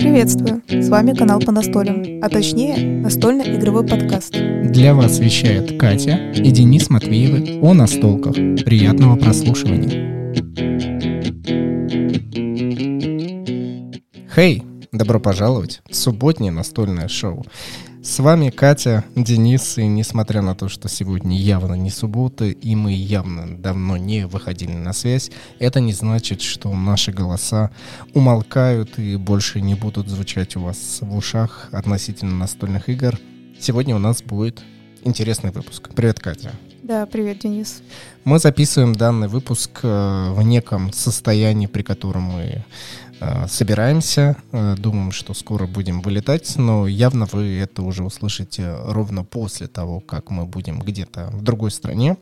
Приветствую! С вами канал по настолям, а точнее настольно-игровой подкаст. Для вас вещает Катя и Денис Матвеевы о настолках. Приятного прослушивания. Хей! Добро пожаловать в субботнее настольное шоу. С вами Катя, Денис, и несмотря на то, что сегодня явно не суббота, и мы явно давно не выходили на связь, это не значит, что наши голоса умолкают и больше не будут звучать у вас в ушах относительно настольных игр. Сегодня у нас будет интересный выпуск. Привет, Катя. Да, привет, Денис. Мы записываем данный выпуск э, в неком состоянии, при котором мы собираемся, э, думаем, что скоро будем вылетать, но явно вы это уже услышите ровно после того, как мы будем где-то в другой стране.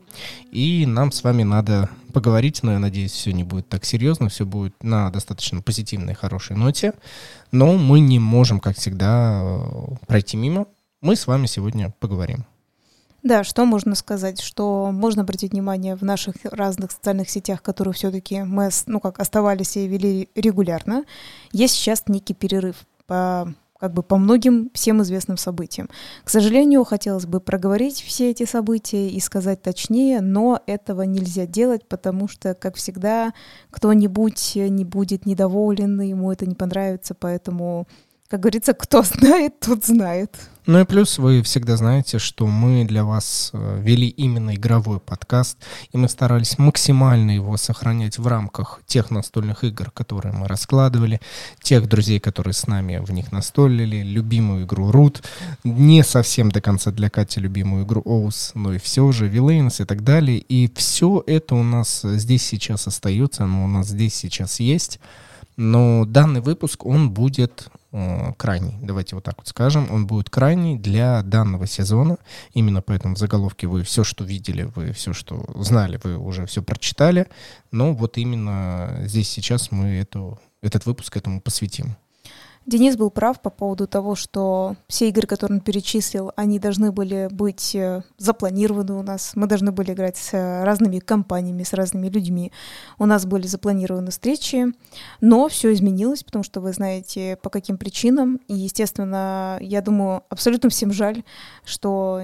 И нам с вами надо поговорить, но я надеюсь, все не будет так серьезно, все будет на достаточно позитивной, хорошей ноте. Но мы не можем, как всегда, э, пройти мимо. Мы с вами сегодня поговорим. Да, что можно сказать? Что можно обратить внимание в наших разных социальных сетях, которые все-таки мы, ну как, оставались и вели регулярно. Есть сейчас некий перерыв по как бы по многим всем известным событиям. К сожалению, хотелось бы проговорить все эти события и сказать точнее, но этого нельзя делать, потому что, как всегда, кто-нибудь не будет недоволен, ему это не понравится, поэтому как говорится, кто знает, тот знает. Ну и плюс вы всегда знаете, что мы для вас э, вели именно игровой подкаст, и мы старались максимально его сохранять в рамках тех настольных игр, которые мы раскладывали, тех друзей, которые с нами в них настолили, любимую игру Root, не совсем до конца для Кати любимую игру Оус, но и все же Villains и так далее. И все это у нас здесь сейчас остается, оно у нас здесь сейчас есть. Но данный выпуск, он будет крайний, давайте вот так вот скажем, он будет крайний для данного сезона. Именно поэтому в заголовке вы все, что видели, вы все, что знали, вы уже все прочитали. Но вот именно здесь сейчас мы эту, этот выпуск этому посвятим. Денис был прав по поводу того, что все игры, которые он перечислил, они должны были быть э, запланированы у нас. Мы должны были играть с э, разными компаниями, с разными людьми. У нас были запланированы встречи, но все изменилось, потому что вы знаете, по каким причинам. И, естественно, я думаю, абсолютно всем жаль, что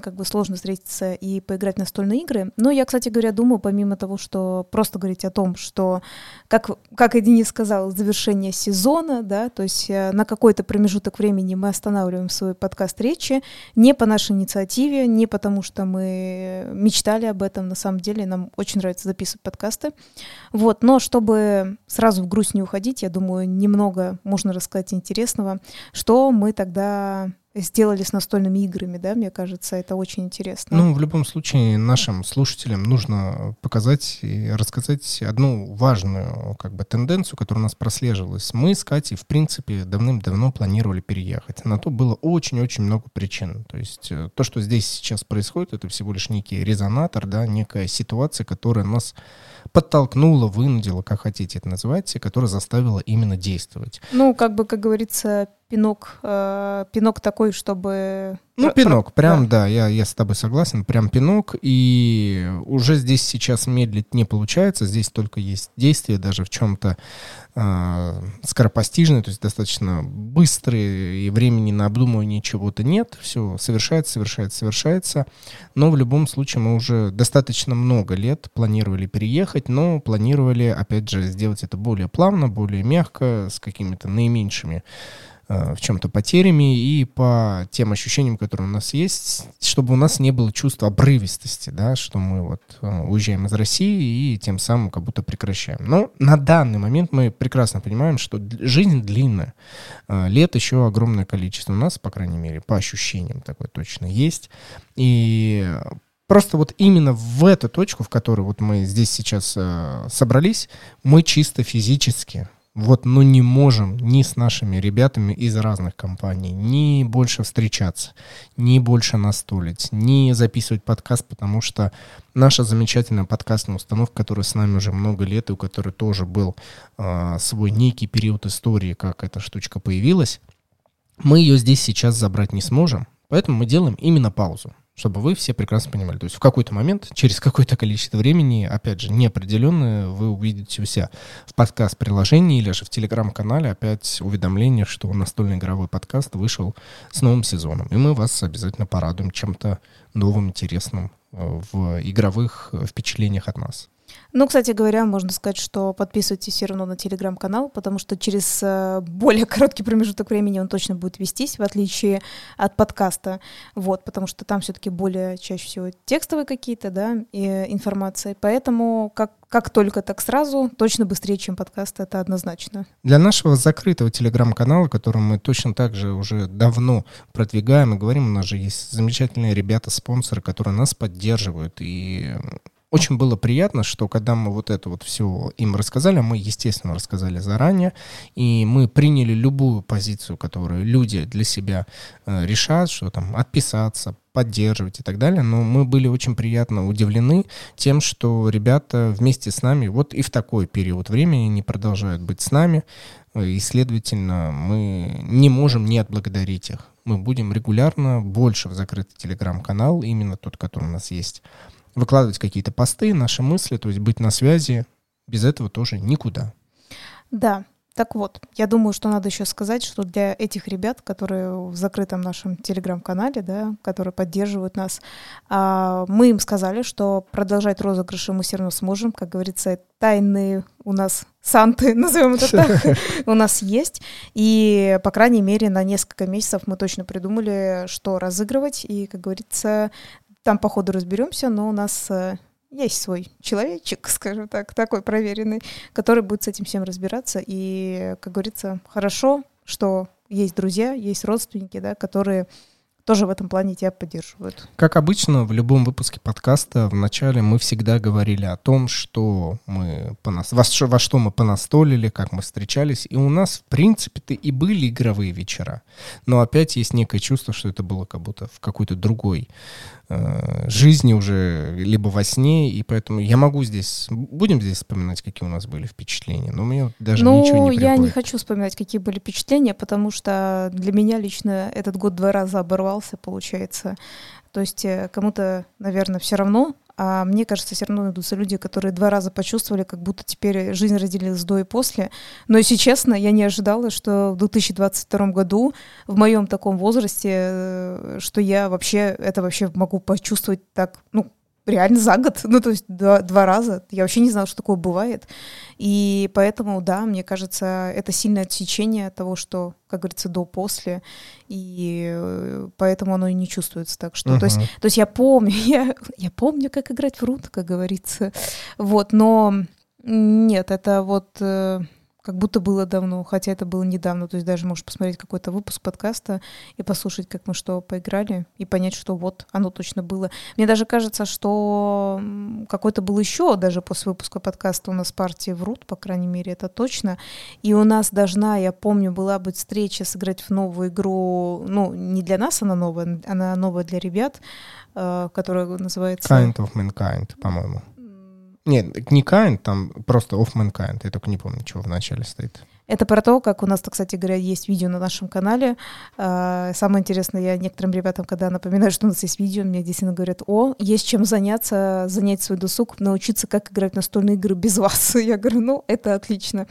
как бы сложно встретиться и поиграть в настольные игры. Но я, кстати говоря, думаю, помимо того, что просто говорить о том, что, как, как и Денис сказал, завершение сезона, да, то есть есть э, на какой-то промежуток времени мы останавливаем свой подкаст речи не по нашей инициативе, не потому что мы мечтали об этом, на самом деле нам очень нравится записывать подкасты. Вот, но чтобы сразу в грусть не уходить, я думаю, немного можно рассказать интересного, что мы тогда сделали с настольными играми, да, мне кажется, это очень интересно. Ну, в любом случае, нашим слушателям нужно показать и рассказать одну важную, как бы, тенденцию, которая у нас прослеживалась. Мы с Катей, в принципе, давным-давно планировали переехать. На то было очень-очень много причин. То есть э, то, что здесь сейчас происходит, это всего лишь некий резонатор, да, некая ситуация, которая нас подтолкнула, вынудила, как хотите это называть, которая заставила именно действовать. Ну, как бы, как говорится, пинок, э, пинок такой, чтобы... Ну, пинок, прям, да, да я, я с тобой согласен, прям пинок, и уже здесь сейчас медлить не получается, здесь только есть действие, даже в чем-то э, скоропостижное, то есть достаточно быстрые, и времени на обдумывание чего-то нет, все совершается, совершается, совершается, но в любом случае мы уже достаточно много лет планировали переехать, но планировали, опять же, сделать это более плавно, более мягко, с какими-то наименьшими в чем-то потерями и по тем ощущениям, которые у нас есть, чтобы у нас не было чувства обрывистости, да, что мы вот э, уезжаем из России и тем самым как будто прекращаем. Но на данный момент мы прекрасно понимаем, что жизнь длинная, э, лет еще огромное количество у нас, по крайней мере, по ощущениям такое точно есть. И Просто вот именно в эту точку, в которой вот мы здесь сейчас э, собрались, мы чисто физически вот, ну, не можем ни с нашими ребятами из разных компаний ни больше встречаться, ни больше настолить, ни записывать подкаст, потому что наша замечательная подкастная установка, которая с нами уже много лет, и у которой тоже был э, свой некий период истории, как эта штучка появилась, мы ее здесь сейчас забрать не сможем, поэтому мы делаем именно паузу. Чтобы вы все прекрасно понимали. То есть в какой-то момент, через какое-то количество времени, опять же, неопределенное, вы увидите у себя в подкаст-приложении или же в телеграм-канале опять уведомление, что настольный игровой подкаст вышел с новым сезоном. И мы вас обязательно порадуем чем-то новым, интересным э, в игровых впечатлениях от нас. Ну, кстати говоря, можно сказать, что подписывайтесь все равно на телеграм-канал, потому что через э, более короткий промежуток времени он точно будет вестись, в отличие от подкаста. Вот, потому что там все-таки более чаще всего текстовые какие-то, да, и информация. Поэтому как, как только так сразу, точно быстрее, чем подкаст, это однозначно. Для нашего закрытого телеграм-канала, который мы точно так же уже давно продвигаем и говорим, у нас же есть замечательные ребята-спонсоры, которые нас поддерживают и очень было приятно, что когда мы вот это вот все им рассказали, мы, естественно, рассказали заранее, и мы приняли любую позицию, которую люди для себя э, решат, что там отписаться, поддерживать и так далее, но мы были очень приятно удивлены тем, что ребята вместе с нами вот и в такой период времени не продолжают быть с нами, и, следовательно, мы не можем не отблагодарить их. Мы будем регулярно больше в закрытый телеграм-канал, именно тот, который у нас есть, выкладывать какие-то посты, наши мысли, то есть быть на связи. Без этого тоже никуда. Да, так вот, я думаю, что надо еще сказать, что для этих ребят, которые в закрытом нашем телеграм-канале, да, которые поддерживают нас, а, мы им сказали, что продолжать розыгрыши мы все равно сможем. Как говорится, тайные у нас санты, назовем это так, у нас есть. И, по крайней мере, на несколько месяцев мы точно придумали, что разыгрывать. И, как говорится, там по ходу разберемся, но у нас э, есть свой человечек, скажем так, такой проверенный, который будет с этим всем разбираться. И, как говорится, хорошо, что есть друзья, есть родственники, да, которые тоже в этом плане тебя поддерживают. Как обычно, в любом выпуске подкаста вначале мы всегда говорили о том, что мы понас... во, во что мы понастолили, как мы встречались. И у нас, в принципе-то, и были игровые вечера. Но опять есть некое чувство, что это было как будто в какой-то другой Э, жизни уже, либо во сне, и поэтому я могу здесь, будем здесь вспоминать, какие у нас были впечатления, но меня даже ну, ничего не приходит. я не хочу вспоминать, какие были впечатления, потому что для меня лично этот год два раза оборвался, получается. То есть э, кому-то, наверное, все равно, а мне кажется, все равно найдутся люди, которые два раза почувствовали, как будто теперь жизнь разделилась до и после. Но, если честно, я не ожидала, что в 2022 году, в моем таком возрасте, э, что я вообще это вообще могу почувствовать так, ну, реально за год, ну, то есть два, два раза. Я вообще не знала, что такое бывает. И поэтому, да, мне кажется, это сильное отсечение того, что, как говорится, до-после, и э, поэтому оно и не чувствуется так, что... Uh-huh. То, есть, то есть я помню, я, я помню, как играть в рут, как говорится, вот, но нет, это вот э, как будто было давно, хотя это было недавно. То есть даже можешь посмотреть какой-то выпуск подкаста и послушать, как мы что поиграли, и понять, что вот оно точно было. Мне даже кажется, что какой-то был еще даже после выпуска подкаста у нас партии врут, по крайней мере, это точно. И у нас должна, я помню, была быть встреча сыграть в новую игру. Ну, не для нас она новая, она новая для ребят, э, которая называется... Kind of Mankind, по-моему. Нет, не Kind, там просто Off Mankind. Я только не помню, чего в начале стоит. Это про то, как у нас, кстати говоря, есть видео на нашем канале. А, самое интересное, я некоторым ребятам, когда напоминаю, что у нас есть видео, мне действительно говорят, о, есть чем заняться, занять свой досуг, научиться, как играть в настольные игры без вас. Я говорю, ну, это отлично.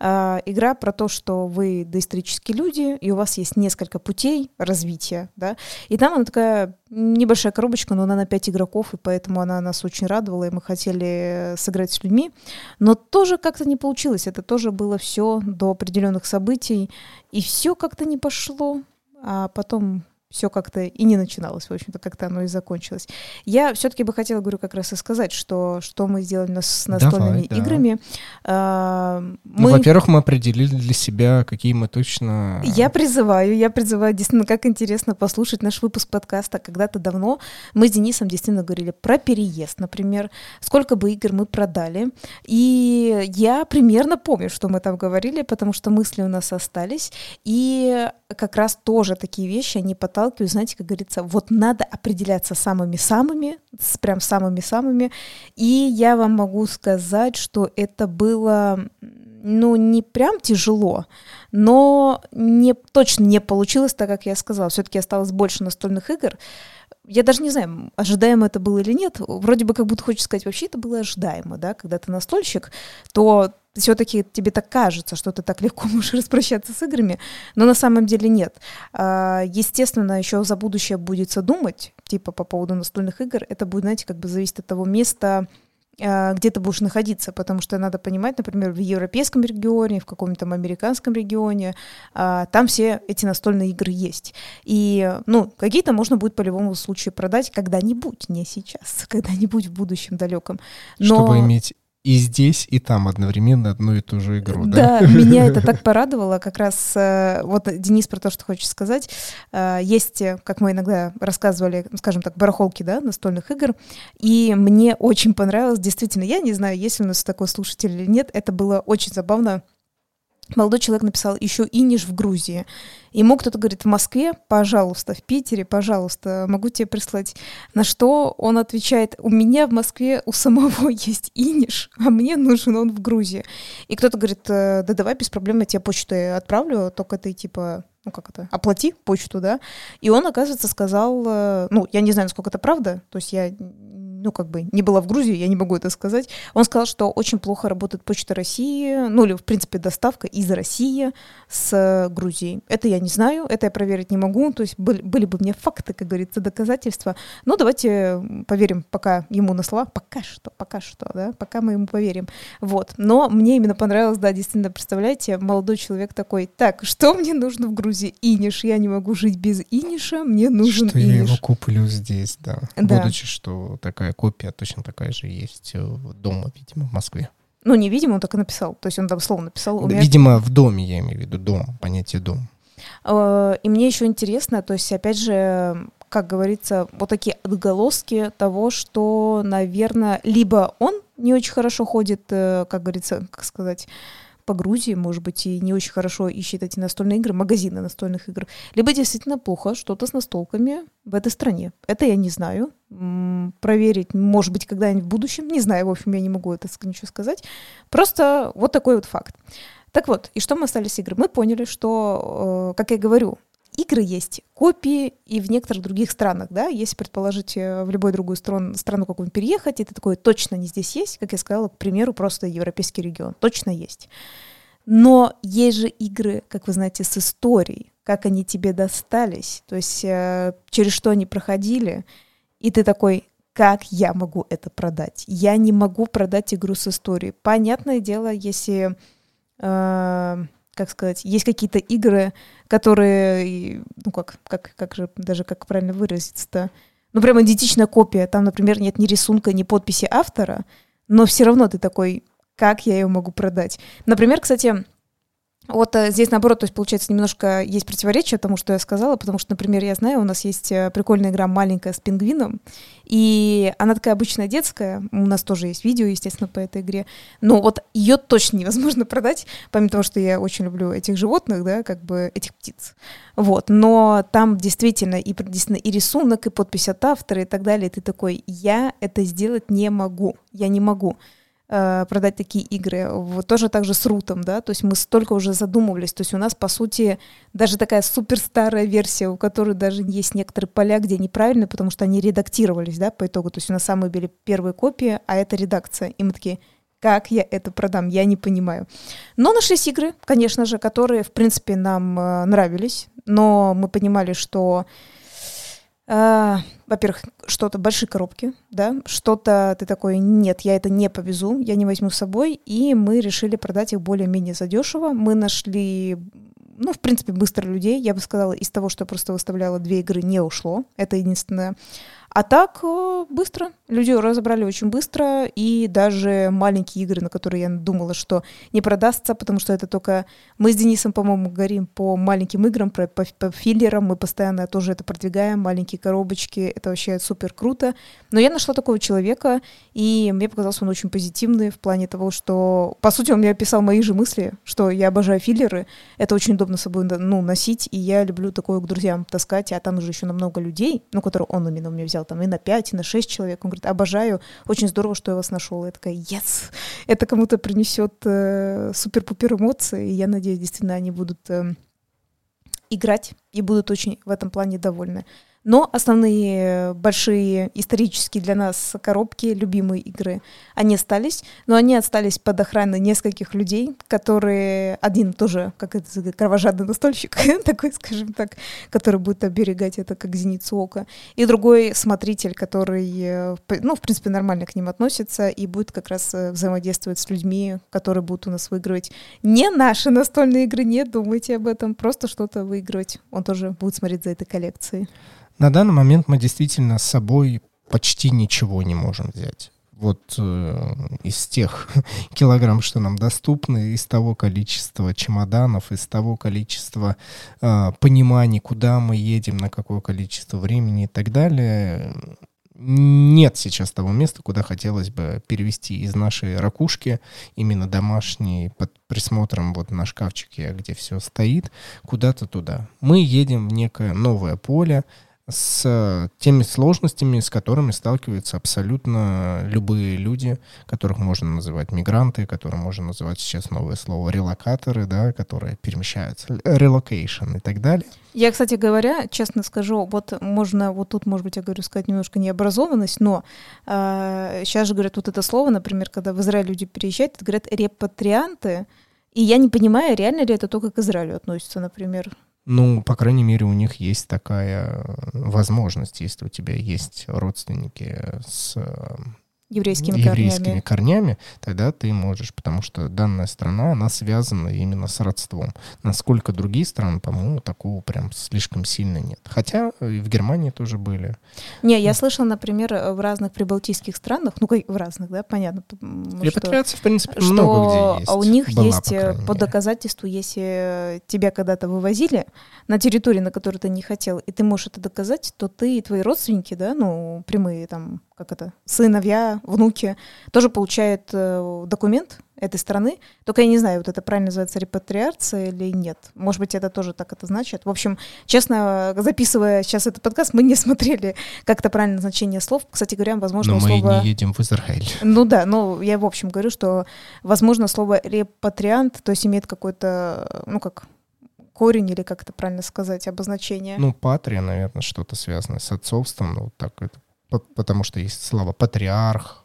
А, игра про то, что вы доисторические люди, и у вас есть несколько путей развития, да, и там она такая небольшая коробочка, но она на 5 игроков, и поэтому она нас очень радовала, и мы хотели сыграть с людьми, но тоже как-то не получилось, это тоже было все до определенных событий, и все как-то не пошло, а потом все как-то и не начиналось, в общем-то, как-то оно и закончилось. Я все-таки бы хотела, говорю, как раз и сказать, что, что мы сделали с настольными Давай, играми. Да. мы... Ну, во-первых, мы определили для себя, какие мы точно... Я призываю, я призываю, действительно, как интересно послушать наш выпуск подкаста. Когда-то давно мы с Денисом действительно говорили про переезд, например, сколько бы игр мы продали. И я примерно помню, что мы там говорили, потому что мысли у нас остались. И как раз тоже такие вещи, они подталкивают, знаете, как говорится, вот надо определяться самыми-самыми, прям самыми-самыми. И я вам могу сказать, что это было ну, не прям тяжело, но не, точно не получилось так, как я сказала. Все-таки осталось больше настольных игр. Я даже не знаю, ожидаемо это было или нет. Вроде бы как будто хочется сказать, вообще это было ожидаемо, да, когда ты настольщик, то все-таки тебе так кажется, что ты так легко можешь распрощаться с играми, но на самом деле нет. А, естественно, еще за будущее будет думать, типа по поводу настольных игр, это будет, знаете, как бы зависит от того места, а, где ты будешь находиться, потому что надо понимать, например, в европейском регионе, в каком-то американском регионе, а, там все эти настольные игры есть. И, ну, какие-то можно будет по любому случаю продать когда-нибудь, не сейчас, когда-нибудь в будущем далеком. Но... Чтобы иметь и здесь, и там одновременно одну и ту же игру, да? Да, меня это так порадовало. Как раз э, вот Денис про то, что хочет сказать. Э, есть, как мы иногда рассказывали, скажем так, барахолки, да, настольных игр, и мне очень понравилось, действительно, я не знаю, есть ли у нас такой слушатель или нет, это было очень забавно Молодой человек написал еще иниш в Грузии. Ему кто-то говорит, в Москве, пожалуйста, в Питере, пожалуйста, могу тебе прислать. На что он отвечает, у меня в Москве у самого есть иниш, а мне нужен он в Грузии. И кто-то говорит, «Э, да давай без проблем, я тебе почту отправлю, только ты типа ну как это, оплати почту, да. И он, оказывается, сказал, э, ну, я не знаю, насколько это правда, то есть я ну, как бы не была в Грузии, я не могу это сказать. Он сказал, что очень плохо работает Почта России, ну, или, в принципе, доставка из России с Грузией. Это я не знаю, это я проверить не могу, то есть были, были бы мне факты, как говорится, доказательства. Но давайте поверим пока ему на слова, пока что, пока что, да, пока мы ему поверим. Вот. Но мне именно понравилось, да, действительно, представляете, молодой человек такой, так, что мне нужно в Грузии? Иниш, я не могу жить без иниша, мне нужен что иниш. я его куплю здесь, да. да. Будучи, что такая копия точно такая же есть э, дома, видимо, в Москве. Ну, не видимо, он так и написал. То есть он там слово написал. Меня... Видимо, в доме, я имею в виду, дом, понятие дом. Э, и мне еще интересно, то есть, опять же, как говорится, вот такие отголоски того, что, наверное, либо он не очень хорошо ходит, э, как говорится, как сказать, по Грузии, может быть, и не очень хорошо ищет эти настольные игры, магазины настольных игр, либо действительно плохо что-то с настолками в этой стране. Это я не знаю. Проверить, может быть, когда-нибудь в будущем. Не знаю, в общем, я не могу это ничего сказать. Просто вот такой вот факт. Так вот, и что мы остались игры? Мы поняли, что, э, как я говорю, игры есть, копии и в некоторых других странах, да, если предположить э, в любой другую страну, страну какую-нибудь переехать, это такое точно не здесь есть, как я сказала, к примеру, просто европейский регион, точно есть. Но есть же игры, как вы знаете, с историей, как они тебе достались, то есть э, через что они проходили, и ты такой, как я могу это продать? Я не могу продать игру с историей. Понятное дело, если э, как сказать, есть какие-то игры, которые, ну как, как, как же, даже как правильно выразиться-то, ну прям идентичная копия, там, например, нет ни рисунка, ни подписи автора, но все равно ты такой, как я ее могу продать? Например, кстати, вот э, здесь, наоборот, то есть, получается, немножко есть противоречие тому, что я сказала, потому что, например, я знаю, у нас есть э, прикольная игра «Маленькая с пингвином», и она такая обычная детская, у нас тоже есть видео, естественно, по этой игре, но вот ее точно невозможно продать, помимо того, что я очень люблю этих животных, да, как бы этих птиц, вот, но там действительно и, действительно и рисунок, и подпись от автора и так далее, и ты такой, я это сделать не могу, я не могу, продать такие игры. Вот тоже так же с рутом, да, то есть мы столько уже задумывались, то есть у нас, по сути, даже такая супер старая версия, у которой даже есть некоторые поля, где неправильно, потому что они редактировались, да, по итогу, то есть у нас самые были первые копии, а это редакция, и мы такие, как я это продам, я не понимаю. Но нашлись игры, конечно же, которые, в принципе, нам э, нравились, но мы понимали, что а, во-первых, что-то большие коробки, да, что-то ты такой, нет, я это не повезу, я не возьму с собой, и мы решили продать их более-менее задешево. Мы нашли, ну, в принципе, быстро людей, я бы сказала, из того, что я просто выставляла две игры, не ушло, это единственное. А так э, быстро. Люди разобрали очень быстро, и даже маленькие игры, на которые я думала, что не продастся, потому что это только... Мы с Денисом, по-моему, говорим по маленьким играм, по, по, по филлерам, мы постоянно тоже это продвигаем, маленькие коробочки, это вообще супер круто. Но я нашла такого человека, и мне показался он очень позитивный в плане того, что, по сути, он мне описал мои же мысли, что я обожаю филлеры, это очень удобно с собой ну, носить, и я люблю такое к друзьям таскать, а там уже еще намного людей, ну, которые он именно у меня взял хотела там и на 5, и на 6 человек. Он говорит, обожаю, очень здорово, что я вас нашел. Я такая, yes! Это кому-то принесет э, супер-пупер эмоции, и я надеюсь, действительно, они будут э, играть и будут очень в этом плане довольны. Но основные большие исторические для нас коробки, любимые игры, они остались, но они остались под охраной нескольких людей, которые один тоже, как это кровожадный настольщик, такой, скажем так, который будет оберегать это как зеницу ока, и другой смотритель, который, э, ну, в принципе, нормально к ним относится и будет как раз э, взаимодействовать с людьми, которые будут у нас выигрывать не наши настольные игры, не думайте об этом, просто что-то выигрывать. Он тоже будет смотреть за этой коллекцией. На данный момент мы действительно с собой почти ничего не можем взять. Вот э, из тех килограмм, что нам доступны, из того количества чемоданов, из того количества э, пониманий, куда мы едем, на какое количество времени и так далее, нет сейчас того места, куда хотелось бы перевести из нашей ракушки, именно домашней, под присмотром вот на шкафчике, где все стоит, куда-то туда. Мы едем в некое новое поле, с теми сложностями, с которыми сталкиваются абсолютно любые люди, которых можно называть мигранты, которые можно называть сейчас новое слово релокаторы, да, которые перемещаются, relocation и так далее. Я, кстати говоря, честно скажу, вот можно, вот тут, может быть, я говорю сказать немножко необразованность, но э, сейчас же говорят вот это слово, например, когда в Израиль люди переезжают, говорят репатрианты, и я не понимаю, реально ли это только к Израилю относится, например. Ну, по крайней мере, у них есть такая возможность, если у тебя есть родственники с еврейскими, еврейскими корнями. корнями, тогда ты можешь, потому что данная страна, она связана именно с родством. Насколько другие страны, по-моему, такого прям слишком сильно нет. Хотя и в Германии тоже были. Не, я слышала, например, в разных прибалтийских странах, ну, в разных, да, понятно. Репатриация, в принципе, что много где есть. у них была, есть по, по доказательству, если тебя когда-то вывозили на территории, на которую ты не хотел, и ты можешь это доказать, то ты и твои родственники, да, ну, прямые там как это, сыновья, внуки, тоже получают э, документ этой страны. Только я не знаю, вот это правильно называется репатриация или нет. Может быть, это тоже так это значит. В общем, честно, записывая сейчас этот подкаст, мы не смотрели, как это правильное значение слов. Кстати говоря, возможно, но мы слово... не едем в Израиль. Ну да, но я в общем говорю, что, возможно, слово репатриант, то есть имеет какой-то, ну как, корень или как это правильно сказать, обозначение? Ну, патрия, наверное, что-то связанное с отцовством, ну, вот так это потому что есть слова патриарх.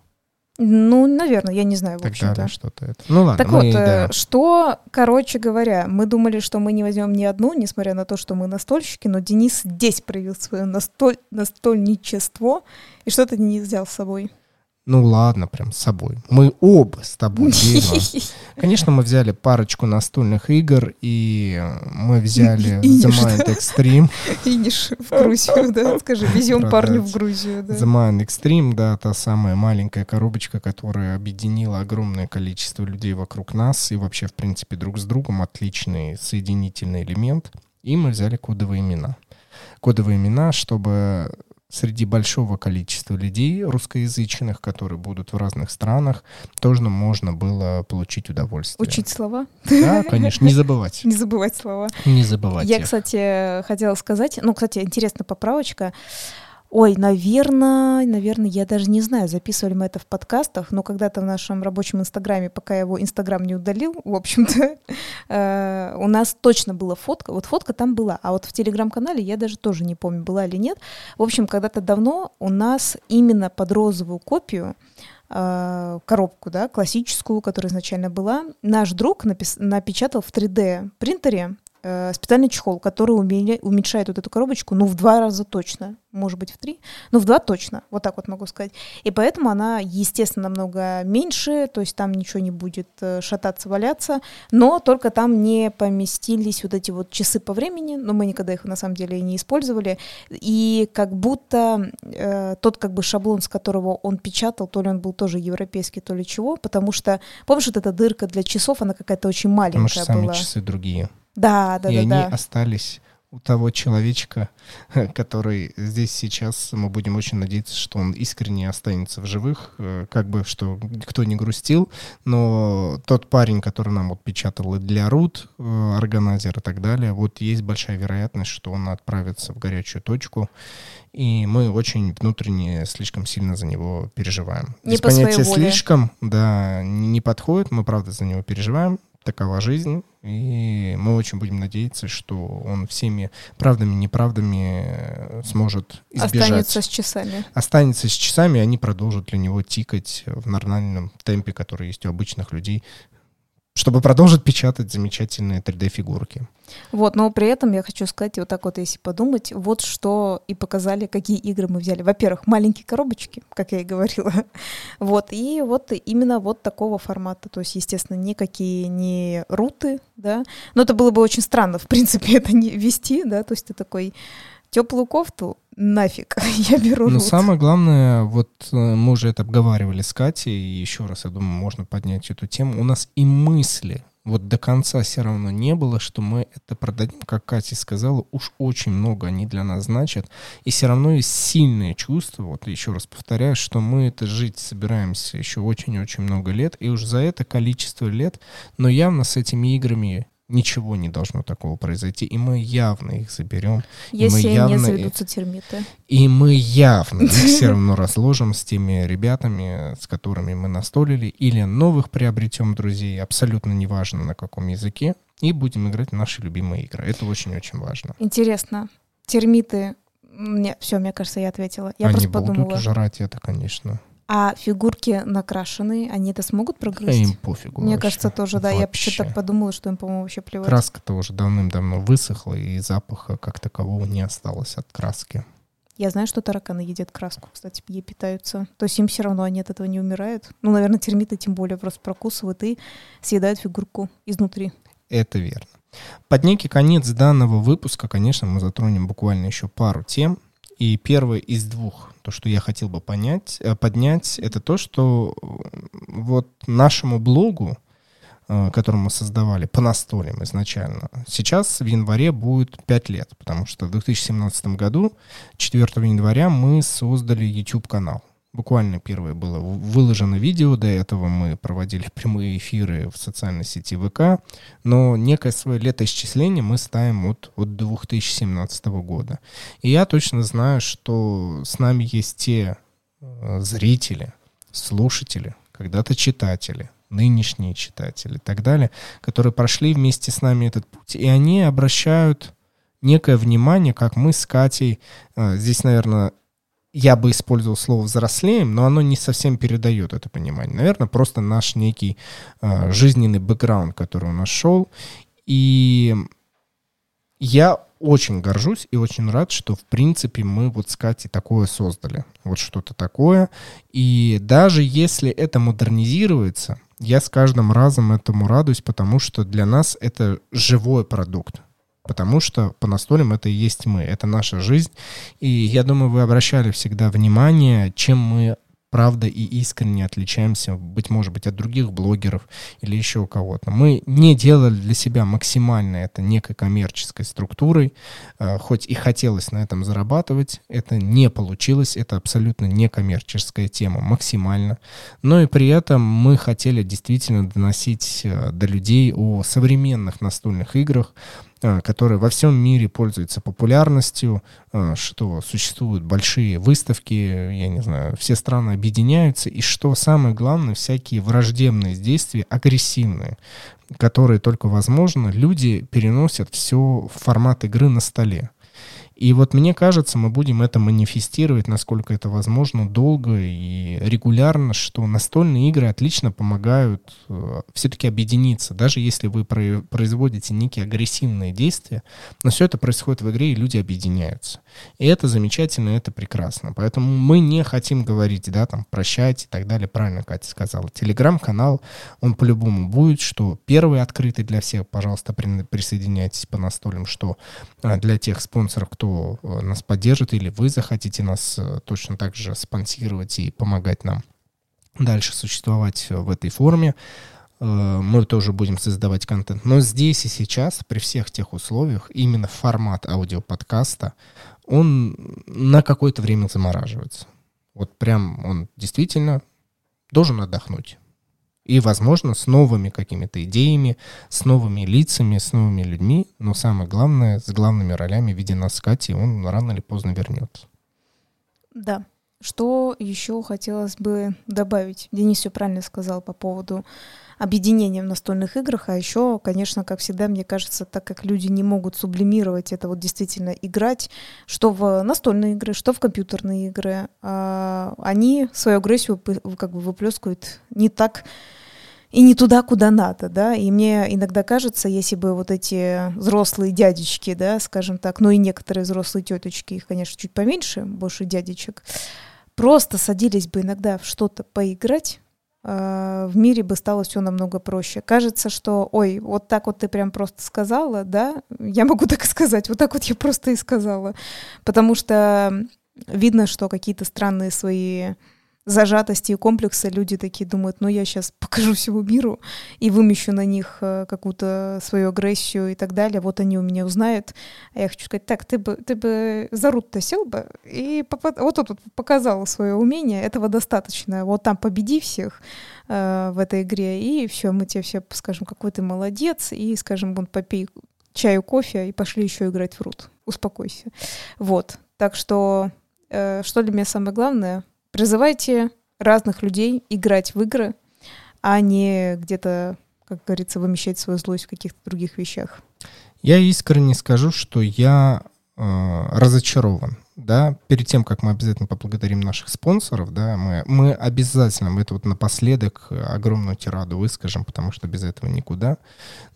Ну, наверное, я не знаю, в общем-то. что-то это. Ну ладно. Так мы, вот, да. Э, что, короче говоря, мы думали, что мы не возьмем ни одну, несмотря на то, что мы настольщики, но Денис здесь проявил свое настоль... настольничество, и что-то не взял с собой. Ну ладно, прям с собой. Мы оба с тобой, Конечно, мы взяли парочку настольных игр, и мы взяли The Mind Extreme. Финиш в Грузию, да? Скажи, везем парню в Грузию, да? The Mind Extreme, да, та самая маленькая коробочка, которая объединила огромное количество людей вокруг нас и вообще, в принципе, друг с другом отличный соединительный элемент. И мы взяли кодовые имена. Кодовые имена, чтобы среди большого количества людей русскоязычных, которые будут в разных странах, тоже можно было получить удовольствие. Учить слова? Да, конечно, не забывать. Не забывать слова. Не забывать Я, кстати, хотела сказать, ну, кстати, интересная поправочка. Ой, наверное, наверное, я даже не знаю, записывали мы это в подкастах, но когда-то в нашем рабочем инстаграме, пока я его инстаграм не удалил, в общем-то, э, у нас точно была фотка, вот фотка там была, а вот в телеграм-канале я даже тоже не помню, была или нет. В общем, когда-то давно у нас именно под розовую копию э, коробку, да, классическую, которая изначально была, наш друг напечатал в 3D принтере э, специальный чехол, который уменьшает вот эту коробочку, ну, в два раза точно, может быть, в три, но в два точно, вот так вот могу сказать. И поэтому она, естественно, намного меньше, то есть там ничего не будет э, шататься, валяться, но только там не поместились вот эти вот часы по времени, но мы никогда их на самом деле не использовали, и как будто э, тот как бы шаблон, с которого он печатал, то ли он был тоже европейский, то ли чего, потому что, помнишь, вот эта дырка для часов, она какая-то очень маленькая потому что была. сами часы другие. Да, да, и да. они да. остались у того человечка, который здесь сейчас, мы будем очень надеяться, что он искренне останется в живых, э, как бы, что кто не грустил, но тот парень, который нам вот печатал и для Рут, э, органайзер и так далее, вот есть большая вероятность, что он отправится в горячую точку, и мы очень внутренне слишком сильно за него переживаем. Не Здесь по понятие «слишком», да, не подходит, мы правда за него переживаем, такова жизнь, и мы очень будем надеяться, что он всеми правдами, неправдами э, сможет избежать. Останется с часами. Останется с часами, и они продолжат для него тикать в нормальном темпе, который есть у обычных людей, чтобы продолжить печатать замечательные 3D-фигурки. Вот, но при этом я хочу сказать, вот так вот, если подумать, вот что и показали, какие игры мы взяли. Во-первых, маленькие коробочки, как я и говорила. Вот, и вот именно вот такого формата. То есть, естественно, никакие не руты, да. Но это было бы очень странно, в принципе, это не вести, да. То есть ты такой теплую кофту, нафиг, я беру Но рут. самое главное, вот э, мы уже это обговаривали с Катей, и еще раз, я думаю, можно поднять эту тему. У нас и мысли вот до конца все равно не было, что мы это продадим, как Катя сказала, уж очень много они для нас значат, и все равно есть сильное чувство, вот еще раз повторяю, что мы это жить собираемся еще очень-очень много лет, и уж за это количество лет, но явно с этими играми ничего не должно такого произойти, и мы явно их заберем. Если мы явно, не заведутся термиты. И мы явно их все равно разложим с теми ребятами, с которыми мы настолили, или новых приобретем друзей, абсолютно неважно на каком языке, и будем играть в наши любимые игры. Это очень-очень важно. Интересно. Термиты... Не, все, мне кажется, я ответила. Я Они просто подумала. будут жрать это, конечно. А фигурки накрашенные, они это смогут прогрызть? А им пофигу. Мне вообще. кажется, тоже, да. Вообще. Я так подумала, что им, по-моему, вообще плевать. Краска-то уже давным-давно высохла, и запаха как такового не осталось от краски. Я знаю, что тараканы едят краску, кстати, ей питаются. То есть им все равно они от этого не умирают. Ну, наверное, термиты тем более просто прокусывают и съедают фигурку изнутри. Это верно. Под некий конец данного выпуска, конечно, мы затронем буквально еще пару тем. И первое из двух, то, что я хотел бы понять, э, поднять, это то, что вот нашему блогу, э, который мы создавали по настолям изначально, сейчас в январе будет 5 лет, потому что в 2017 году, 4 января, мы создали YouTube-канал. Буквально первое было выложено видео, до этого мы проводили прямые эфиры в социальной сети ВК, но некое свое летоисчисление мы ставим от, от 2017 года. И я точно знаю, что с нами есть те э, зрители, слушатели, когда-то читатели, нынешние читатели и так далее, которые прошли вместе с нами этот путь, и они обращают некое внимание, как мы с Катей, э, здесь, наверное, я бы использовал слово взрослеем, но оно не совсем передает это понимание. Наверное, просто наш некий э, жизненный бэкграунд, который у нас шел. И я очень горжусь и очень рад, что, в принципе, мы вот с Катей такое создали. Вот что-то такое. И даже если это модернизируется, я с каждым разом этому радуюсь, потому что для нас это живой продукт потому что по настолям это и есть мы, это наша жизнь. И я думаю, вы обращали всегда внимание, чем мы правда и искренне отличаемся, быть может быть, от других блогеров или еще у кого-то. Мы не делали для себя максимально это некой коммерческой структурой, э, хоть и хотелось на этом зарабатывать, это не получилось, это абсолютно не коммерческая тема максимально, но и при этом мы хотели действительно доносить э, до людей о современных настольных играх, который во всем мире пользуется популярностью, э, что существуют большие выставки, я не знаю, все страны объединяются, и что самое главное, всякие враждебные действия, агрессивные, которые только возможно, люди переносят все в формат игры на столе. И вот мне кажется, мы будем это манифестировать, насколько это возможно, долго и регулярно, что настольные игры отлично помогают э, все-таки объединиться, даже если вы производите некие агрессивные действия, но все это происходит в игре, и люди объединяются. И это замечательно, это прекрасно. Поэтому мы не хотим говорить, да, там, прощать и так далее, правильно Катя сказала. Телеграм-канал, он по-любому будет, что первый открытый для всех, пожалуйста, присоединяйтесь по настольным, что э, для тех спонсоров, кто Э, нас поддержит, или вы захотите нас э, точно так же спонсировать и помогать нам дальше существовать в этой форме. э, мы тоже будем создавать контент. Но здесь и сейчас, при всех тех условиях, именно формат аудиоподкаста, он на какое-то время замораживается. Вот прям он действительно должен отдохнуть. И, возможно, с новыми какими-то идеями, с новыми лицами, с новыми людьми, но самое главное, с главными ролями в виде нас с Катей, он рано или поздно вернется. Да. Что еще хотелось бы добавить? Денис все правильно сказал по поводу объединения в настольных играх, а еще, конечно, как всегда, мне кажется, так как люди не могут сублимировать это вот действительно играть, что в настольные игры, что в компьютерные игры, а они свою агрессию как бы выплескивают не так и не туда, куда надо, да, и мне иногда кажется, если бы вот эти взрослые дядечки, да, скажем так, ну и некоторые взрослые тетечки, их, конечно, чуть поменьше, больше дядечек, просто садились бы иногда в что-то поиграть, э, в мире бы стало все намного проще. Кажется, что, ой, вот так вот ты прям просто сказала, да, я могу так сказать, вот так вот я просто и сказала, потому что видно, что какие-то странные свои зажатости и комплекса люди такие думают, ну я сейчас покажу всему миру и вымещу на них э, какую-то свою агрессию и так далее, вот они у меня узнают. А я хочу сказать, так, ты бы, ты бы за рут-то сел бы и вот тут вот показал свое умение, этого достаточно. Вот там победи всех э, в этой игре, и все, мы тебе все скажем, какой ты молодец, и скажем, вон попей чаю, кофе, и пошли еще играть в рут. Успокойся. Вот. Так что, э, что для меня самое главное — Призывайте разных людей играть в игры, а не где-то, как говорится, вымещать свою злость в каких-то других вещах. Я искренне скажу, что я э, разочарован да, перед тем, как мы обязательно поблагодарим наших спонсоров, да, мы, мы обязательно, мы это вот напоследок огромную тираду выскажем, потому что без этого никуда.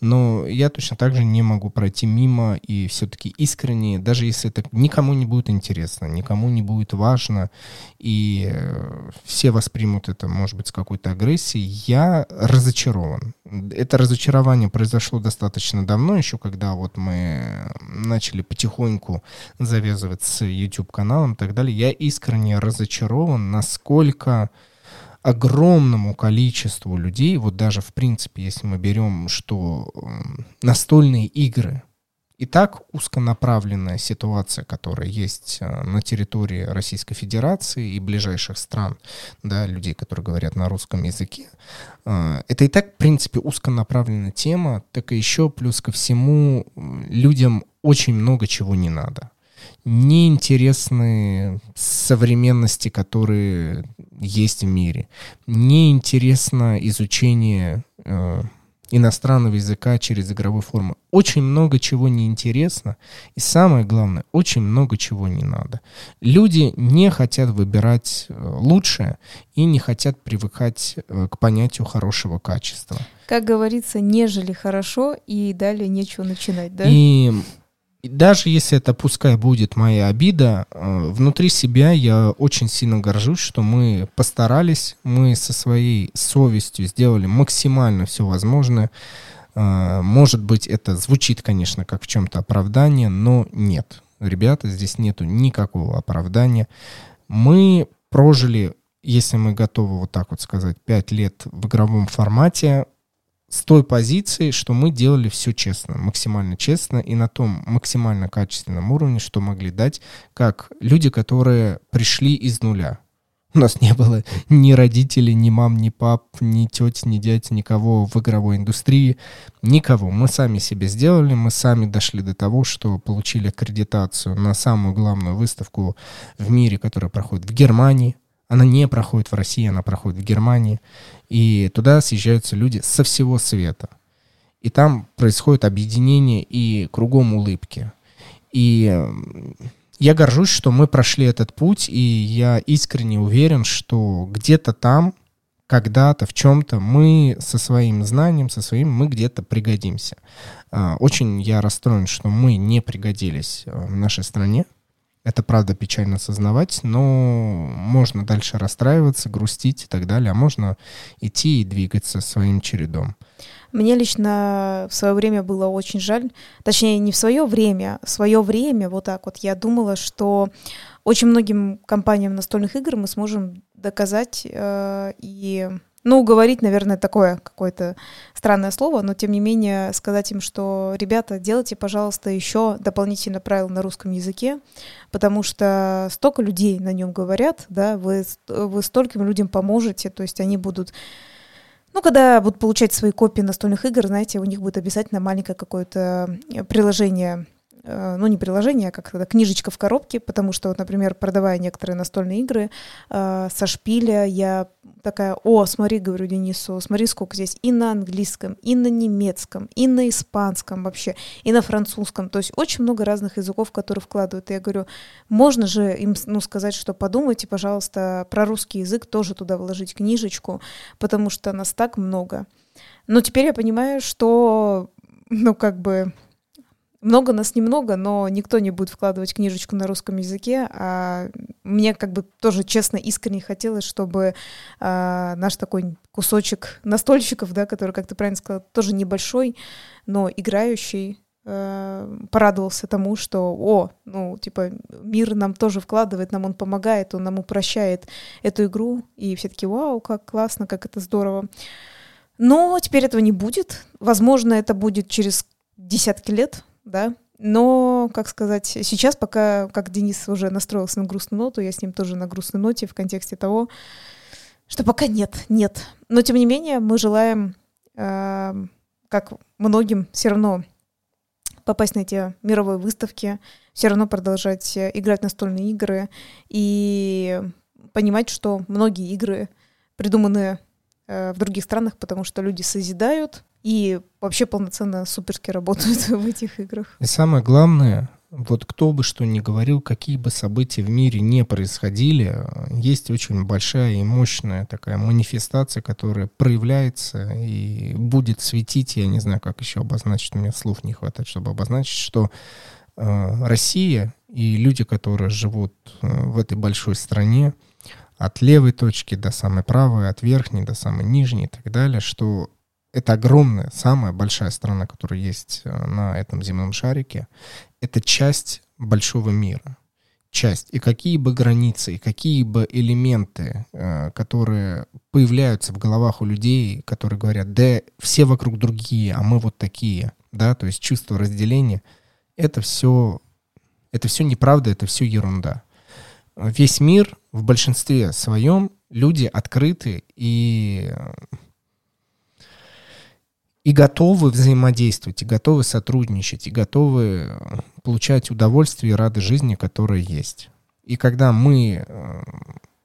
Но я точно так же не могу пройти мимо и все-таки искренне, даже если это никому не будет интересно, никому не будет важно, и э, все воспримут это, может быть, с какой-то агрессией, я разочарован. Это разочарование произошло достаточно давно, еще когда вот мы начали потихоньку завязывать с YouTube YouTube-каналам и так далее, я искренне разочарован, насколько огромному количеству людей, вот даже в принципе, если мы берем, что эм, настольные игры, и так узконаправленная ситуация, которая есть э, на территории Российской Федерации и ближайших стран, да, людей, которые говорят на русском языке, э, это и так, в принципе, узконаправленная тема, так и еще плюс ко всему людям очень много чего не надо неинтересны современности, которые есть в мире. Неинтересно изучение э, иностранного языка через игровую форму. Очень много чего неинтересно. И самое главное, очень много чего не надо. Люди не хотят выбирать э, лучшее и не хотят привыкать э, к понятию хорошего качества. Как говорится, нежели хорошо, и далее нечего начинать, да? И и даже если это пускай будет моя обида, э, внутри себя я очень сильно горжусь, что мы постарались, мы со своей совестью сделали максимально все возможное. Э, может быть, это звучит, конечно, как в чем-то оправдание, но нет. Ребята, здесь нету никакого оправдания. Мы прожили, если мы готовы вот так вот сказать, пять лет в игровом формате, с той позиции, что мы делали все честно, максимально честно и на том максимально качественном уровне, что могли дать, как люди, которые пришли из нуля. У нас не было ни родителей, ни мам, ни пап, ни тети, ни дядь, никого в игровой индустрии, никого. Мы сами себе сделали, мы сами дошли до того, что получили аккредитацию на самую главную выставку в мире, которая проходит в Германии. Она не проходит в России, она проходит в Германии. И туда съезжаются люди со всего света. И там происходит объединение и кругом улыбки. И я горжусь, что мы прошли этот путь, и я искренне уверен, что где-то там, когда-то, в чем-то мы со своим знанием, со своим, мы где-то пригодимся. А, очень я расстроен, что мы не пригодились э, в нашей стране, это правда печально осознавать, но можно дальше расстраиваться, грустить и так далее, а можно идти и двигаться своим чередом. Мне лично в свое время было очень жаль, точнее не в свое время, в свое время вот так вот я думала, что очень многим компаниям настольных игр мы сможем доказать э, и ну, говорить, наверное, такое какое-то странное слово, но тем не менее сказать им, что, ребята, делайте, пожалуйста, еще дополнительно правила на русском языке, потому что столько людей на нем говорят, да, вы, вы стольким людям поможете, то есть они будут ну, когда будут получать свои копии настольных игр, знаете, у них будет обязательно маленькое какое-то приложение Э, ну, не приложение, а как то книжечка в коробке, потому что, вот, например, продавая некоторые настольные игры э, со шпиля, я такая, о, смотри, говорю Денису, смотри, сколько здесь и на английском, и на немецком, и на испанском вообще, и на французском, то есть очень много разных языков, которые вкладывают. И я говорю, можно же им, ну, сказать, что подумайте, пожалуйста, про русский язык тоже туда вложить книжечку, потому что нас так много. Но теперь я понимаю, что, ну, как бы много нас немного, но никто не будет вкладывать книжечку на русском языке. А мне как бы тоже честно, искренне хотелось, чтобы а, наш такой кусочек настольщиков, да, который, как ты правильно сказала, тоже небольшой, но играющий, а, порадовался тому, что, о, ну, типа, мир нам тоже вкладывает, нам он помогает, он нам упрощает эту игру, и все таки вау, как классно, как это здорово. Но теперь этого не будет. Возможно, это будет через десятки лет, да, но, как сказать, сейчас пока, как Денис уже настроился на грустную ноту, я с ним тоже на грустной ноте в контексте того, что пока нет, нет. Но, тем не менее, мы желаем, э, как многим, все равно попасть на эти мировые выставки, все равно продолжать играть в настольные игры и понимать, что многие игры придуманы э, в других странах, потому что люди созидают, и вообще полноценно суперски работают в этих играх. И самое главное, вот кто бы что ни говорил, какие бы события в мире не происходили, есть очень большая и мощная такая манифестация, которая проявляется и будет светить, я не знаю, как еще обозначить, у меня слов не хватает, чтобы обозначить, что э, Россия и люди, которые живут э, в этой большой стране, от левой точки до самой правой, от верхней до самой нижней и так далее, что это огромная, самая большая страна, которая есть э, на этом земном шарике. Это часть большого мира. Часть. И какие бы границы, и какие бы элементы, э, которые появляются в головах у людей, которые говорят, да все вокруг другие, а мы вот такие, да, то есть чувство разделения, это все, это все неправда, это все ерунда. Весь мир в большинстве своем люди открыты и и готовы взаимодействовать, и готовы сотрудничать, и готовы э, получать удовольствие и рады жизни, которые есть. И когда мы э,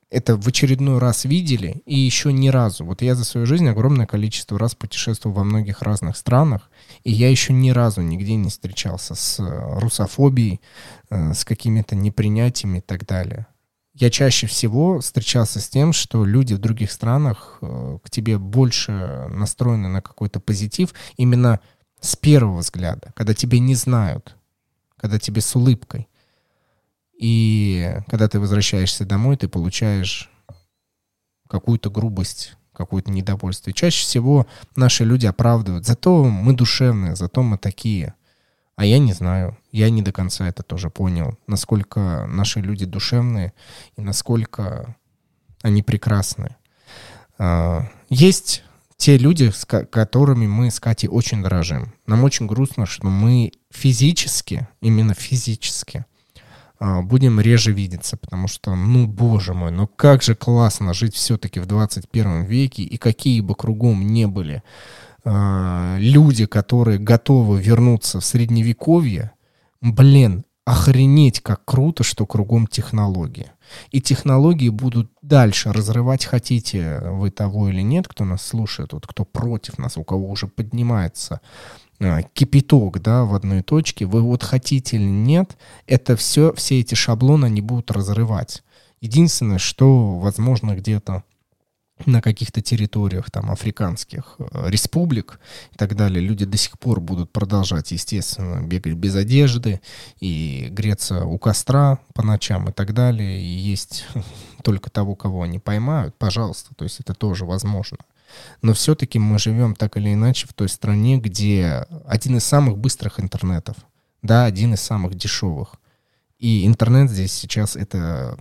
это в очередной раз видели, и еще ни разу, вот я за свою жизнь огромное количество раз путешествовал во многих разных странах, и я еще ни разу нигде не встречался с э, русофобией, с какими-то непринятиями и так далее я чаще всего встречался с тем, что люди в других странах э, к тебе больше настроены на какой-то позитив именно с первого взгляда, когда тебя не знают, когда тебе с улыбкой. И когда ты возвращаешься домой, ты получаешь какую-то грубость, какое-то недовольство. И чаще всего наши люди оправдывают. Зато мы душевные, зато мы такие. А я не знаю, я не до конца это тоже понял, насколько наши люди душевные и насколько они прекрасны. А, есть те люди, с которыми мы с Катей очень дорожим. Нам очень грустно, что мы физически, именно физически, а, будем реже видеться, потому что, ну, боже мой, ну как же классно жить все-таки в 21 веке, и какие бы кругом не были люди, которые готовы вернуться в средневековье, блин, охренеть, как круто, что кругом технологии. И технологии будут дальше разрывать, хотите вы того или нет, кто нас слушает, вот кто против нас, у кого уже поднимается э, кипяток, да, в одной точке, вы вот хотите или нет, это все, все эти шаблоны они будут разрывать. Единственное, что, возможно, где-то на каких-то территориях там африканских э, республик и так далее, люди до сих пор будут продолжать, естественно, бегать без одежды и греться у костра по ночам и так далее, и есть только того, кого они поймают, пожалуйста, то есть это тоже возможно. Но все-таки мы живем так или иначе в той стране, где один из самых быстрых интернетов, да, один из самых дешевых. И интернет здесь сейчас это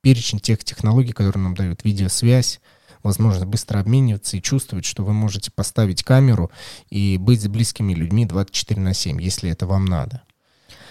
перечень тех технологий, которые нам дают видеосвязь, возможность быстро обмениваться и чувствовать, что вы можете поставить камеру и быть с близкими людьми 24 на 7, если это вам надо.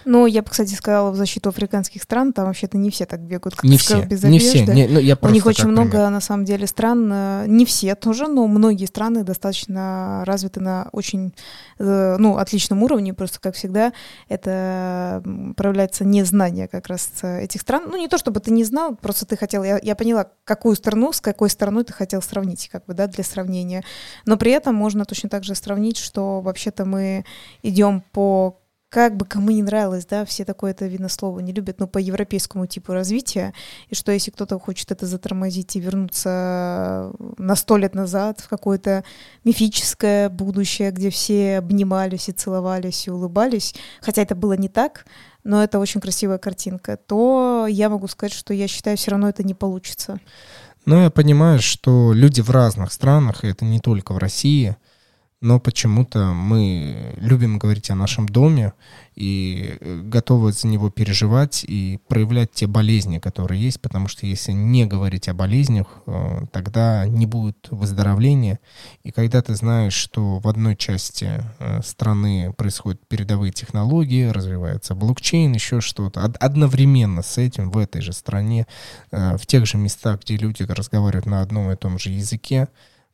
Ну, я бы, кстати, сказала в защиту африканских стран, там вообще-то не все так бегают, как не все, без не одежды. все. Не, ну, я У них очень много, пример. на самом деле, стран, э, не все тоже, но многие страны достаточно развиты на очень, э, ну, отличном уровне, просто, как всегда, это проявляется незнание как раз э, этих стран. Ну, не то, чтобы ты не знал, просто ты хотел, я, я поняла, какую страну, с какой страной ты хотел сравнить, как бы, да, для сравнения. Но при этом можно точно так же сравнить, что вообще-то мы идем по как бы кому не нравилось, да, все такое это видно слово не любят, но по европейскому типу развития, и что если кто-то хочет это затормозить и вернуться на сто лет назад в какое-то мифическое будущее, где все обнимались и целовались и улыбались, хотя это было не так, но это очень красивая картинка, то я могу сказать, что я считаю, все равно это не получится. Но я понимаю, что люди в разных странах, и это не только в России, но почему-то мы любим говорить о нашем доме и э, готовы за него переживать и проявлять те болезни, которые есть, потому что если не говорить о болезнях, э, тогда не будет выздоровления. И когда ты знаешь, что в одной части э, страны происходят передовые технологии, развивается блокчейн, еще что-то, од- одновременно с этим в этой же стране, в тех же местах, где люди разговаривают на одном и том же языке,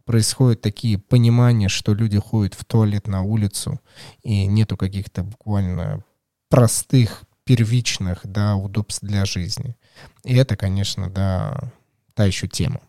происходят такие понимания, что люди ходят в туалет на улицу, и нету каких-то буквально простых, первичных, да, удобств для жизни. И это, конечно, да, та еще тема.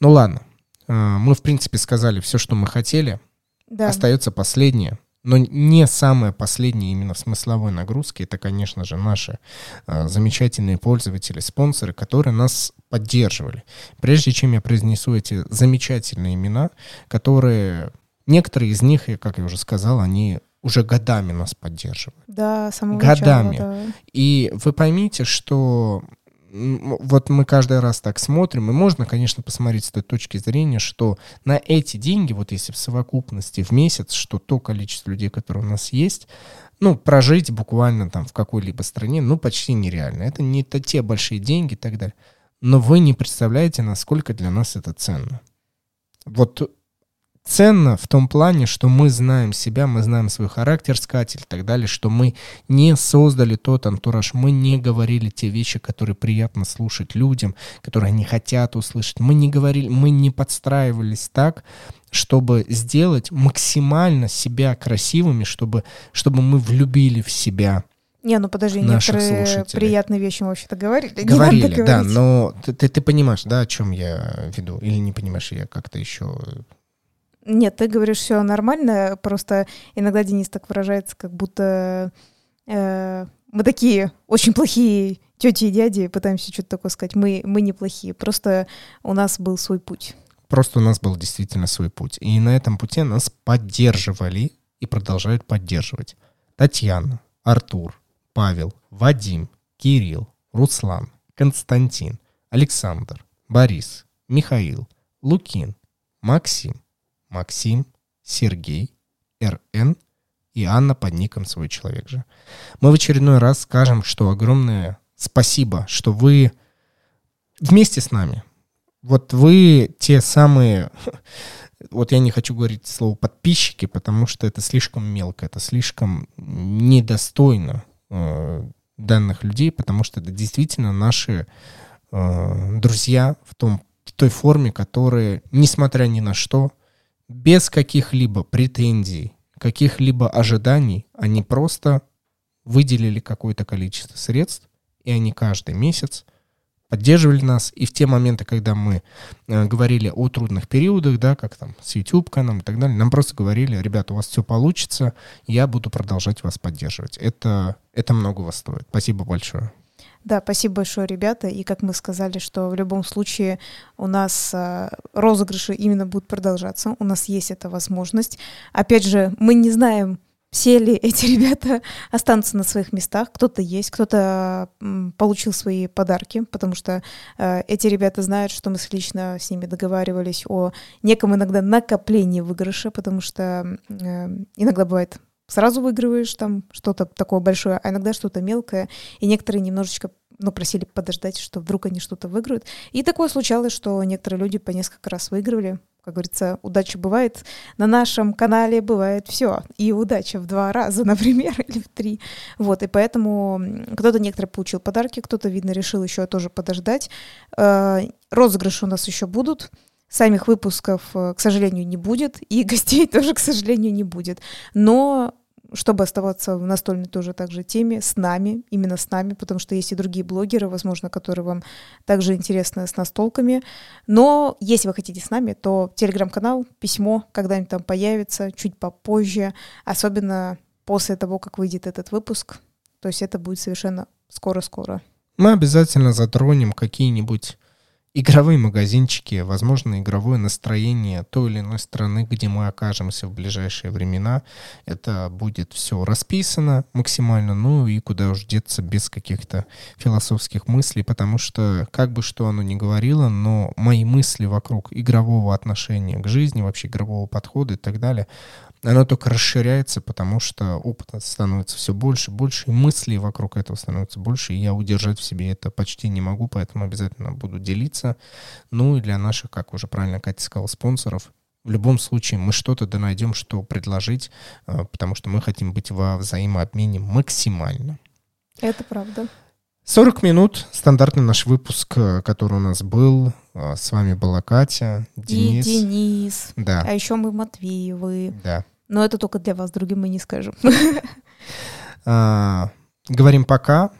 Ну ладно, э, мы, в принципе, сказали все, что мы хотели. Да. Остается последнее, но не самое последнее именно в смысловой нагрузке. Это, конечно же, наши э, замечательные пользователи, спонсоры, которые нас поддерживали. Прежде чем я произнесу эти замечательные имена, которые некоторые из них, как я уже сказал, они уже годами нас поддерживают. Да, самого Годами. начала, да. И вы поймите, что вот мы каждый раз так смотрим, и можно, конечно, посмотреть с той точки зрения, что на эти деньги, вот если в совокупности в месяц, что то количество людей, которые у нас есть, ну, прожить буквально там в какой-либо стране, ну, почти нереально. Это не то те большие деньги и так далее. Но вы не представляете, насколько для нас это ценно. Вот ценно в том плане, что мы знаем себя, мы знаем свой характер, скатель и так далее, что мы не создали тот антураж, мы не говорили те вещи, которые приятно слушать людям, которые они хотят услышать. Мы не говорили, мы не подстраивались так, чтобы сделать максимально себя красивыми, чтобы, чтобы мы влюбили в себя. Не, ну подожди, некоторые слушателей. приятные вещи мы вообще-то говорили. Говорили, да, говорить. но ты, ты, ты понимаешь, да, о чем я веду? Или не понимаешь, я как-то еще... Нет, ты говоришь все нормально, просто иногда Денис так выражается, как будто э, мы такие очень плохие тети и дяди, пытаемся что-то такое сказать. Мы, мы не плохие, просто у нас был свой путь. Просто у нас был действительно свой путь. И на этом пути нас поддерживали и продолжают поддерживать. Татьяна, Артур, Павел, Вадим, Кирилл, Руслан, Константин, Александр, Борис, Михаил, Лукин, Максим, Максим, Сергей, РН и Анна под ником «Свой человек же». Мы в очередной раз скажем, что огромное спасибо, что вы вместе с нами. Вот вы те самые, вот я не хочу говорить слово подписчики, потому что это слишком мелко, это слишком недостойно э, данных людей, потому что это действительно наши э, друзья в, том, в той форме, которые, несмотря ни на что, без каких-либо претензий, каких-либо ожиданий, они просто выделили какое-то количество средств, и они каждый месяц поддерживали нас. И в те моменты, когда мы э, говорили о трудных периодах, да, как там с YouTube-каналом и так далее, нам просто говорили, ребята, у вас все получится, я буду продолжать вас поддерживать. Это, это многого стоит. Спасибо большое. Да, спасибо большое, ребята. И как мы сказали, что в любом случае у нас э, розыгрыши именно будут продолжаться. У нас есть эта возможность. Опять же, мы не знаем, все ли эти ребята останутся на своих местах. Кто-то есть, кто-то получил свои подарки, потому что э, эти ребята знают, что мы лично с ними договаривались о неком иногда накоплении выигрыша, потому что э, иногда бывает сразу выигрываешь там что-то такое большое, а иногда что-то мелкое, и некоторые немножечко ну, просили подождать, что вдруг они что-то выиграют. И такое случалось, что некоторые люди по несколько раз выигрывали. Как говорится, удача бывает. На нашем канале бывает все. И удача в два раза, например, или в три. Вот, и поэтому кто-то некоторые получил подарки, кто-то, видно, решил еще тоже подождать. Э, розыгрыши у нас еще будут. Самих выпусков, э, к сожалению, не будет, и гостей тоже, к сожалению, не будет. Но чтобы оставаться в настольной тоже также теме, с нами, именно с нами, потому что есть и другие блогеры, возможно, которые вам также интересны с настолками. Но если вы хотите с нами, то телеграм-канал, письмо когда-нибудь там появится, чуть попозже, особенно после того, как выйдет этот выпуск. То есть это будет совершенно скоро-скоро. Мы обязательно затронем какие-нибудь игровые магазинчики, возможно, игровое настроение той или иной страны, где мы окажемся в ближайшие времена. Это будет все расписано максимально, ну и куда уж деться без каких-то философских мыслей, потому что, как бы что оно ни говорило, но мои мысли вокруг игрового отношения к жизни, вообще игрового подхода и так далее, оно только расширяется, потому что опыта становится все больше, больше, и мыслей вокруг этого становится больше, и я удержать в себе это почти не могу, поэтому обязательно буду делиться. Ну и для наших, как уже правильно Катя сказала, спонсоров, в любом случае мы что-то да найдем, что предложить, э, потому что мы хотим быть во взаимообмене максимально. Это правда. 40 минут, стандартный наш выпуск, э, который у нас был. Э, с вами была Катя, Денис. И Денис. Да. А еще мы Матвеевы. Да. Но это только для вас, другим мы не скажем. А, говорим пока,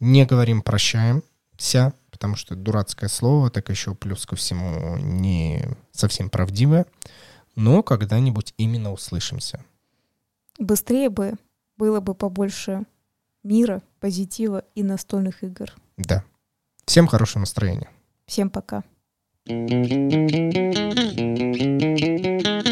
не говорим прощаемся, потому что дурацкое слово, так еще плюс ко всему не совсем правдивое. Но когда-нибудь именно услышимся. Быстрее бы было бы побольше мира, позитива и настольных игр. Да. Всем хорошего настроения. Всем пока. Thank you.